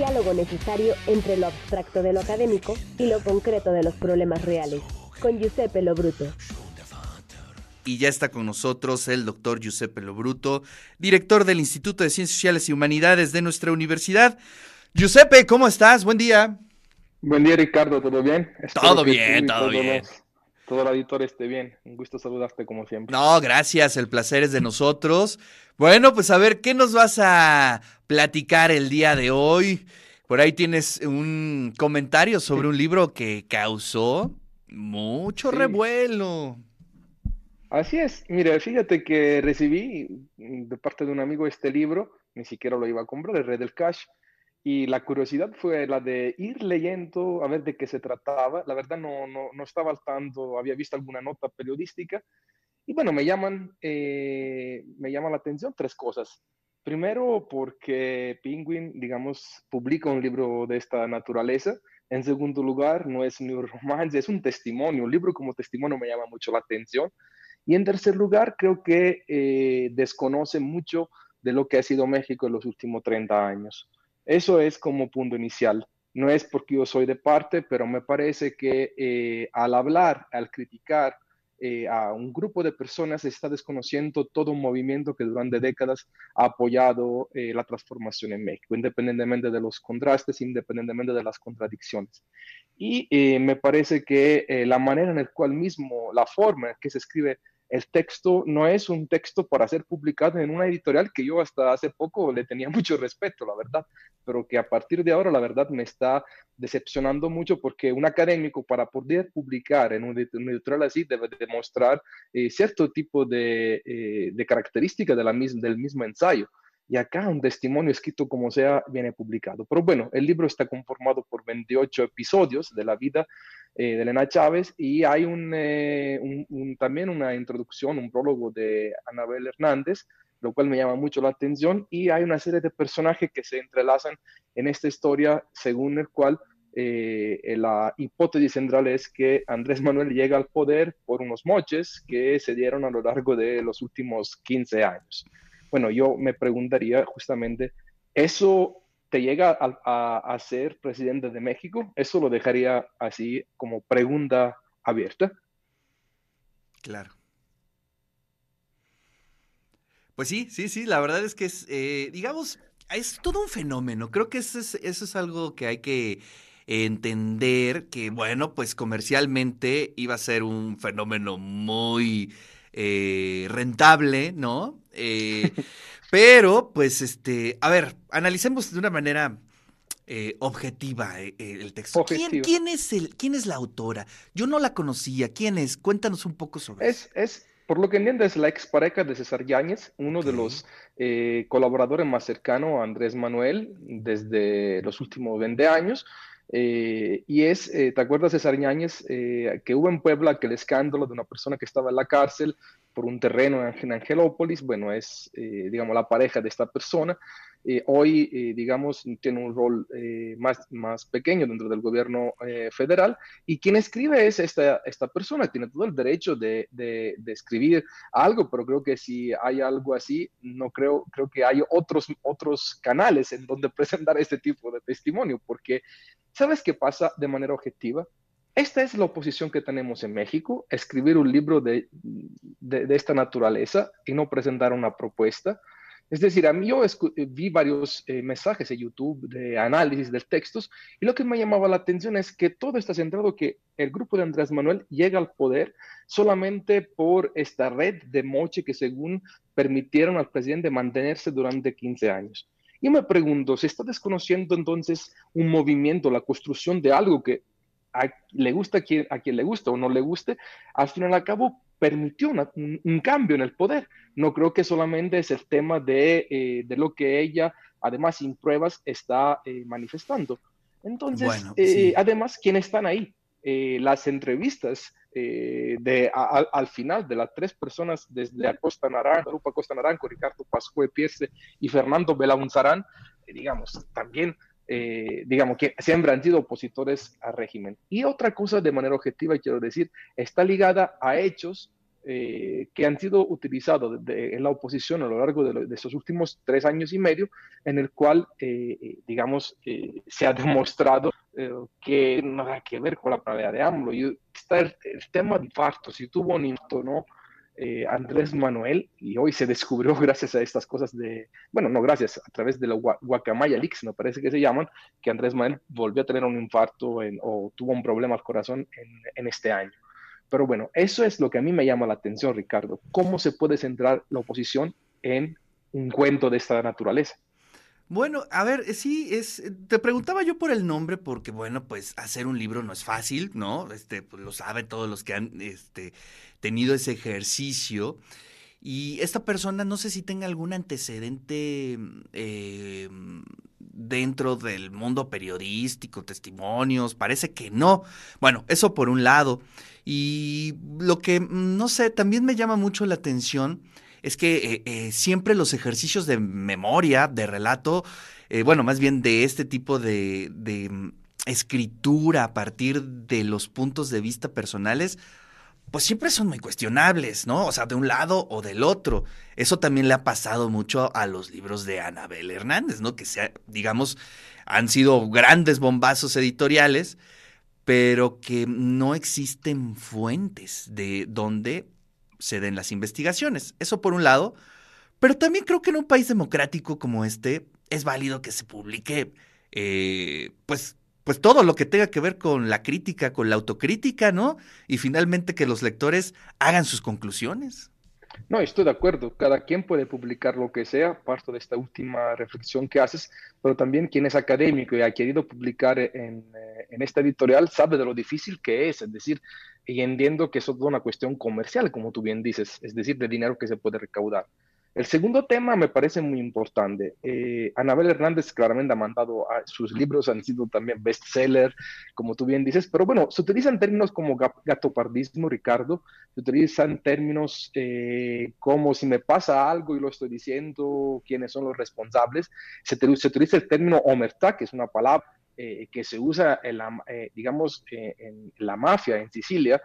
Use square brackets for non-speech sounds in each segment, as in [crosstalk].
diálogo necesario entre lo abstracto de lo académico y lo concreto de los problemas reales. Con Giuseppe Lobruto. Y ya está con nosotros el doctor Giuseppe Lobruto, director del Instituto de Ciencias Sociales y Humanidades de nuestra universidad. Giuseppe, ¿cómo estás? Buen día. Buen día, Ricardo, ¿todo bien? todo bien, todo bien. todo el auditor esté bien. Un gusto saludarte como siempre. No, gracias, el placer es de nosotros. Bueno, pues a ver, ¿qué nos vas a platicar el día de hoy? Por ahí tienes un comentario sobre un libro que causó mucho revuelo. Así es. Mire, fíjate que recibí de parte de un amigo este libro, ni siquiera lo iba a comprar, el Red del Cash, y la curiosidad fue la de ir leyendo a ver de qué se trataba. La verdad no, no, no estaba al tanto, había visto alguna nota periodística. Y bueno, me llaman, eh, me llama la atención tres cosas. Primero, porque Penguin, digamos, publica un libro de esta naturaleza. En segundo lugar, no es un [laughs] romance, es un testimonio. Un libro como testimonio me llama mucho la atención. Y en tercer lugar, creo que eh, desconoce mucho de lo que ha sido México en los últimos 30 años. Eso es como punto inicial. No es porque yo soy de parte, pero me parece que eh, al hablar, al criticar eh, a un grupo de personas, está desconociendo todo un movimiento que durante décadas ha apoyado eh, la transformación en México, independientemente de los contrastes, independientemente de las contradicciones. Y me parece que la manera en la cual mismo, la forma en que se escribe el texto no es un texto para ser publicado en una editorial que yo hasta hace poco le tenía [laughs] mucho respeto, la verdad, pero que a partir de ahora la verdad me está decepcionando mucho porque un académico para poder publicar en una editorial así debe demostrar eh, cierto tipo de, eh, de características del mismo ensayo. Y acá un testimonio escrito como sea viene publicado. Pero bueno, el libro está conformado por 28 episodios de la vida eh, de Elena Chávez y hay eh, también una introducción, un prólogo de Anabel Hernández, lo cual me llama mucho la atención y hay una serie de personajes que se entrelazan en esta historia según el cual eh, la hipótesis central es que Andrés Manuel llega al poder por unos moches que se dieron a lo largo de los últimos 15 años. Bueno, yo me preguntaría justamente, ¿eso te llega a, ser presidente de México? Eso lo dejaría así como pregunta abierta. Claro. Pues sí, sí, sí, la verdad es que es, eh, digamos, es todo un fenómeno. Creo que eso es, eso es algo que hay que entender, que bueno, pues comercialmente iba a ser un fenómeno muy eh, rentable, ¿no? Eh, [laughs] pero, pues, este, a ver, analicemos de una manera eh, objetiva el texto. ¿Quién, es el, ¿Quién es la autora? Yo no la conocía. ¿Quién es? Cuéntanos un poco sobre es, eso. Es, por lo que entiendo, es la expareja de César Yáñez, uno de los colaboradores más cercanos a Andrés Manuel desde los últimos 20 años. Eh, y es, eh, ¿te acuerdas de Sarñáñez? Eh, que hubo en Puebla aquel escándalo de una persona que estaba en la cárcel por un terreno en Angelópolis, bueno, es, digamos, la pareja de esta persona. hoy, digamos, tiene un rol más, más pequeño dentro del gobierno federal y quien escribe es esta, esta persona, tiene todo el derecho de, de, de, escribir algo, pero creo que si hay algo así, no creo, creo que hay otros, otros canales en donde [laughs] presentar este tipo de testimonio, porque ¿Sabes qué pasa de manera objetiva? Esta es la oposición que tenemos en México, escribir un libro de, de, esta naturaleza y no presentar una propuesta. Es decir, a mí yo vi varios eh, mensajes en YouTube de análisis de textos y lo que me llamaba la atención es que todo está centrado que el grupo de Andrés Manuel llega al poder solamente por esta red de moche que según permitieron al presidente mantenerse durante 15 años. Yo me pregunto, ¿se está desconociendo entonces un movimiento, la construcción de algo que le gusta a quien, a quien le gusta o no le guste? Al final al cabo, permitió un, cambio en el poder. No creo que solamente es el tema de, eh, de lo que ella, además sin pruebas, está eh, manifestando. Entonces, eh, además, ¿quiénes están ahí? las entrevistas eh, de, al final de las tres personas desde Acosta Naranjo, Grupo Acosta Naranjo, Ricardo Pascue Pierce y Fernando Belaunzarán, eh, digamos, también, eh, digamos, que siempre han sido opositores al régimen. Y otra cosa de manera objetiva, quiero decir, está ligada a hechos eh, que han sido utilizados en la oposición a lo largo de, estos últimos tres años y medio, en el cual, eh, digamos, se ha demostrado que nada que ver con la pradería de AMLO. Y está el, tema de infarto, si tuvo un infarto, ¿no? Eh, Andrés Manuel, y hoy se descubrió [laughs] gracias a estas cosas de, bueno, no gracias, a través de la Guacamaya Leaks, me parece que se llaman, que Andrés Manuel volvió a tener un infarto o tuvo un problema al corazón en, este año. Pero bueno, eso es lo que a mí me llama la atención, Ricardo. ¿Cómo se puede centrar la oposición en un cuento de esta naturaleza? Bueno, a ver, eh, sí, es, eh, te preguntaba yo por el nombre porque, bueno, pues hacer un libro no es fácil, ¿no? Este, pues lo saben todos los que han, este, tenido ese ejercicio. Y esta persona no sé si tenga algún antecedente eh, dentro del mundo periodístico, testimonios, parece que no. Bueno, eso por un lado. Y lo que, mm, no sé, también me llama mucho la atención es que eh, eh, siempre los ejercicios de memoria, de relato, eh, bueno, más bien de este tipo de, mm, escritura a partir de los puntos de vista personales, pues siempre son muy cuestionables, ¿no? O sea, de un lado o del otro. Eso también le ha pasado mucho a los libros de Anabel Hernández, ¿no? Que, sea, digamos, han sido grandes bombazos editoriales, pero que no existen fuentes de donde se den las investigaciones. Eso por un lado. Pero también creo que en un país democrático como este es válido que se publique, eh, pues, pues todo lo que tenga que ver con la crítica, con la autocrítica, ¿no? Y finalmente que los lectores hagan sus conclusiones. No, estoy de acuerdo. Cada quien puede publicar lo que sea, parto de esta última reflexión que haces, pero también quien es académico y ha querido publicar en, eh, en esta editorial sabe de lo difícil que es. Es decir, y entiendo que eso es una cuestión comercial, como tú bien dices, es decir, de dinero que se puede recaudar. El segundo tema me parece muy importante. Eh, Anabel Hernández claramente ha mandado, a, sus libros han sido también bestseller, como tú bien dices, pero bueno, se utilizan términos como gatopardismo, Ricardo, se utilizan términos eh, como si me pasa algo y lo estoy diciendo, quiénes son los responsables, se, se utiliza el término omertá, que es una palabra eh, que se usa, en la, eh, digamos, eh, en la mafia en Sicilia,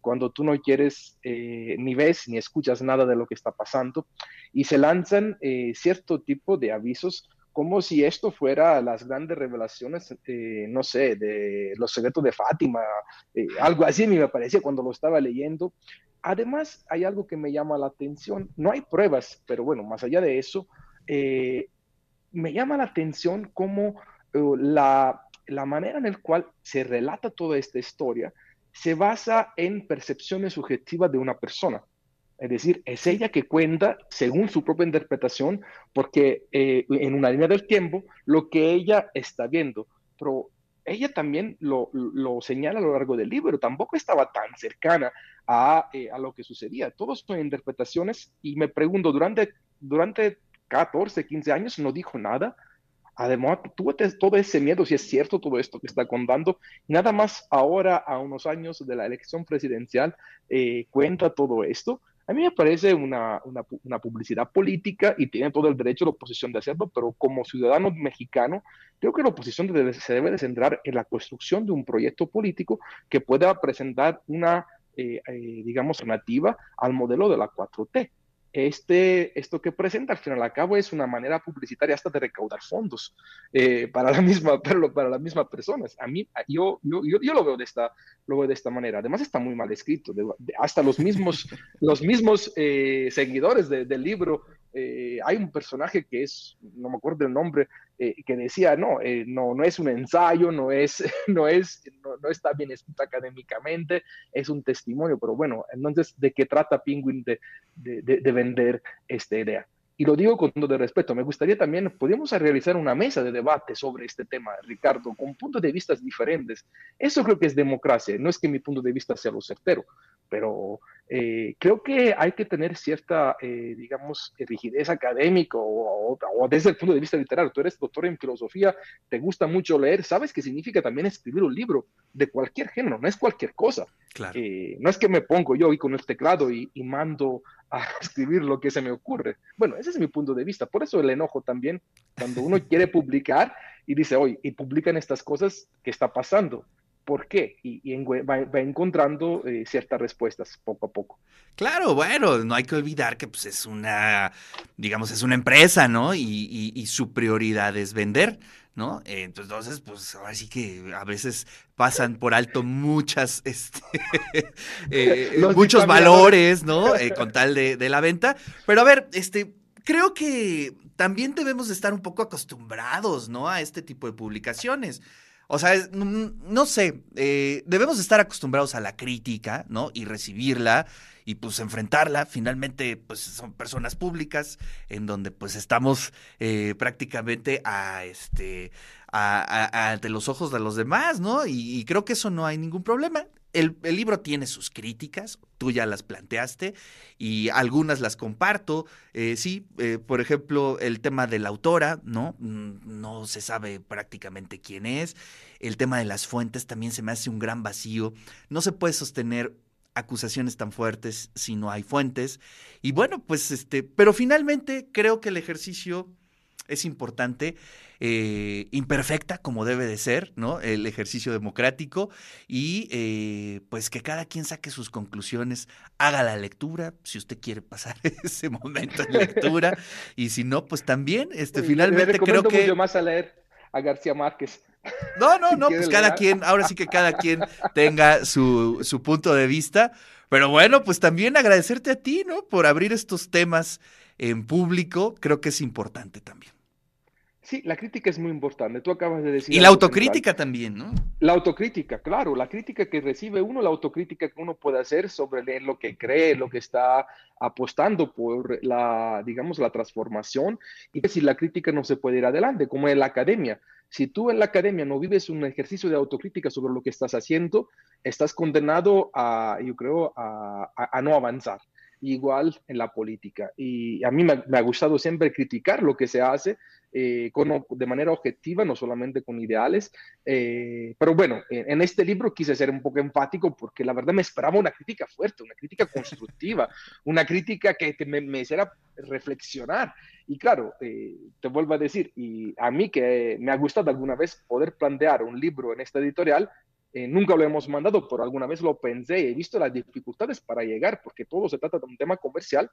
cuando tú no quieres ni ves ni escuchas nada de lo que está pasando, y se lanzan cierto tipo de avisos como si esto fuera las grandes revelaciones, no sé, de los secretos de Fátima, algo así me parecía cuando lo estaba leyendo. Además, hay algo que me llama la atención, no hay pruebas, pero bueno, más allá de eso, me llama la atención cómo la, manera en la cual se relata toda esta historia se basa en percepciones subjetivas de una persona. Es decir, es ella que cuenta según su propia interpretación, porque eh, en una línea del tiempo, lo que ella está viendo. Pero ella también lo, señala a lo largo del libro, tampoco estaba tan cercana a, eh, a lo que sucedía. Todos son interpretaciones y me pregunto, durante, durante 14, 15 años no dijo nada, Además, tuvo todo ese miedo, si es cierto todo esto que está contando, nada más ahora, a unos años de la elección presidencial, eh, cuenta todo esto. A mí me parece una, una, publicidad política y tiene todo el derecho la oposición de hacerlo, pero como ciudadano mexicano, creo que la oposición se debe de centrar en la construcción de un proyecto político que pueda presentar una, eh, eh, digamos, alternativa al modelo de la 4T este, esto que presenta al final al cabo es una manera publicitaria hasta de recaudar fondos eh, para, la [laughs] misma, para, para, las mismas personas. A mí, yo, yo, yo, lo, veo de esta, lo veo de esta manera. Además está muy mal escrito. hasta los mismos, [laughs] los mismos eh, seguidores del libro eh, hay un personaje que es, no me acuerdo el nombre, eh, que decía, no, eh, no, no es un ensayo, no, es, [laughs] no, es, no, está bien escrito académicamente, es un testimonio, pero bueno, entonces, ¿de qué trata Penguin de, de, de vender esta idea? y lo digo con todo respeto, me gustaría también, podríamos realizar una mesa de debate sobre este tema, Ricardo, con puntos de vista diferentes. Eso creo que es democracia, no es que mi punto de vista sea lo certero, pero eh, creo que hay que tener cierta, eh, digamos, rigidez académica o, desde el punto de vista literario. Tú eres doctor en filosofía, te gusta mucho leer, sabes qué significa también escribir un libro de cualquier género, no es cualquier cosa. Eh, no es que me pongo yo ahí con el teclado y, y mando a [laughs] escribir lo que se me ocurre. Bueno, ese es mi punto de vista. Por eso el enojo también, cuando uno quiere publicar y dice, oye, y publican estas cosas, ¿qué está pasando? Por qué y, va, encontrando eh, ciertas respuestas poco a poco. Claro, bueno, no hay que olvidar que pues, es una, digamos, es una empresa, ¿no? Y, su prioridad es vender, ¿no? Entonces, pues ahora sí que a veces pasan por alto muchas, [laughs] este, eh, [laughs] muchos valores, ¿no? [laughs] Eh, con tal de, de la venta. Pero a ver, este, creo que también debemos de estar un poco acostumbrados, ¿no? A este tipo de publicaciones. O sea, no, sé, eh, debemos estar acostumbrados a la crítica, ¿no? Y recibirla y pues enfrentarla. Finalmente, pues son personas públicas en donde pues estamos eh, prácticamente a este, a, de los ojos de los demás, ¿no? y creo que eso no hay ningún problema. El, libro tiene sus críticas, tú ya las planteaste y algunas las comparto. Eh, sí, eh, por ejemplo, el tema de la autora, ¿no? Mm, no se sabe prácticamente quién es. El tema de las fuentes también se me hace un gran vacío. No se puede sostener acusaciones tan fuertes si no hay fuentes. Y bueno, pues este, pero finalmente creo que el ejercicio es importante, eh, imperfecta como debe de ser, ¿no? El ejercicio democrático y eh, pues que cada quien saque sus conclusiones, haga la lectura, si usted quiere pasar [laughs] ese momento de lectura [laughs] y si no, pues también, este, finalmente creo que... Mucho más a leer a García Márquez. [laughs] No, no, no, pues cada quien, ahora sí que cada quien tenga su, su punto de vista. Pero bueno, pues también agradecerte a ti, ¿no? Por abrir estos temas en público, creo que es importante también. Sí, la crítica es muy importante. Tú acabas de decir. Y la autocrítica también, ¿no? La autocrítica, claro, la crítica que recibe uno, la autocrítica que uno puede hacer sobre lo que cree, lo que está apostando por la, digamos, la transformación. Y si la crítica no se puede ir adelante, como en la academia. Si tú en la academia no vives un ejercicio de autocrítica sobre lo que estás haciendo, estás condenado a, yo creo, a, a no avanzar igual en la política. Y a mí me, ha gustado siempre criticar lo que se hace eh, de manera objetiva, no solamente con ideales. Eh, pero bueno, en, este libro quise ser un poco empático porque la verdad me esperaba una crítica fuerte, una crítica [laughs] constructiva, una crítica que me, me hiciera reflexionar. Y claro, eh, te vuelvo a decir, y a mí que me ha gustado alguna vez poder plantear un libro en esta editorial, eh, nunca lo hemos mandado, pero alguna vez lo pensé he visto las dificultades para llegar, porque todo se trata de un tema comercial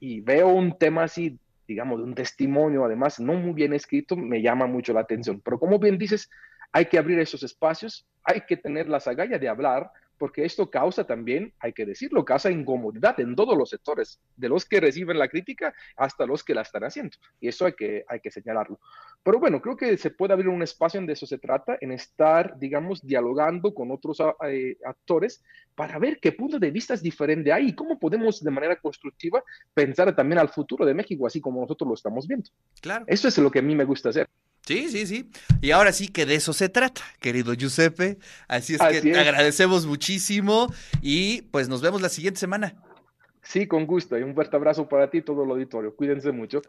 y veo un tema así, digamos, de un testimonio, además, no muy bien escrito, me llama mucho la atención. Pero como bien dices, hay que abrir esos espacios, hay que tener la agallas de hablar, porque esto causa también, hay que decirlo, causa incomodidad en todos los sectores, de los que reciben la crítica hasta los que la están haciendo. Y eso hay que, hay que señalarlo. Pero bueno, creo que se puede abrir un espacio en de eso se trata, en estar, digamos, dialogando con otros eh, actores para ver qué punto de vista es diferente hay y cómo podemos de manera constructiva pensar también al futuro de México, así como nosotros lo estamos viendo. Claro. Eso es lo que a mí me gusta hacer. Sí, sí, sí. Y ahora sí que de eso se trata, querido Giuseppe. Así es que te agradecemos muchísimo y pues nos vemos la siguiente semana. Sí, con gusto. Y un fuerte abrazo para ti todo el auditorio. Cuídense mucho.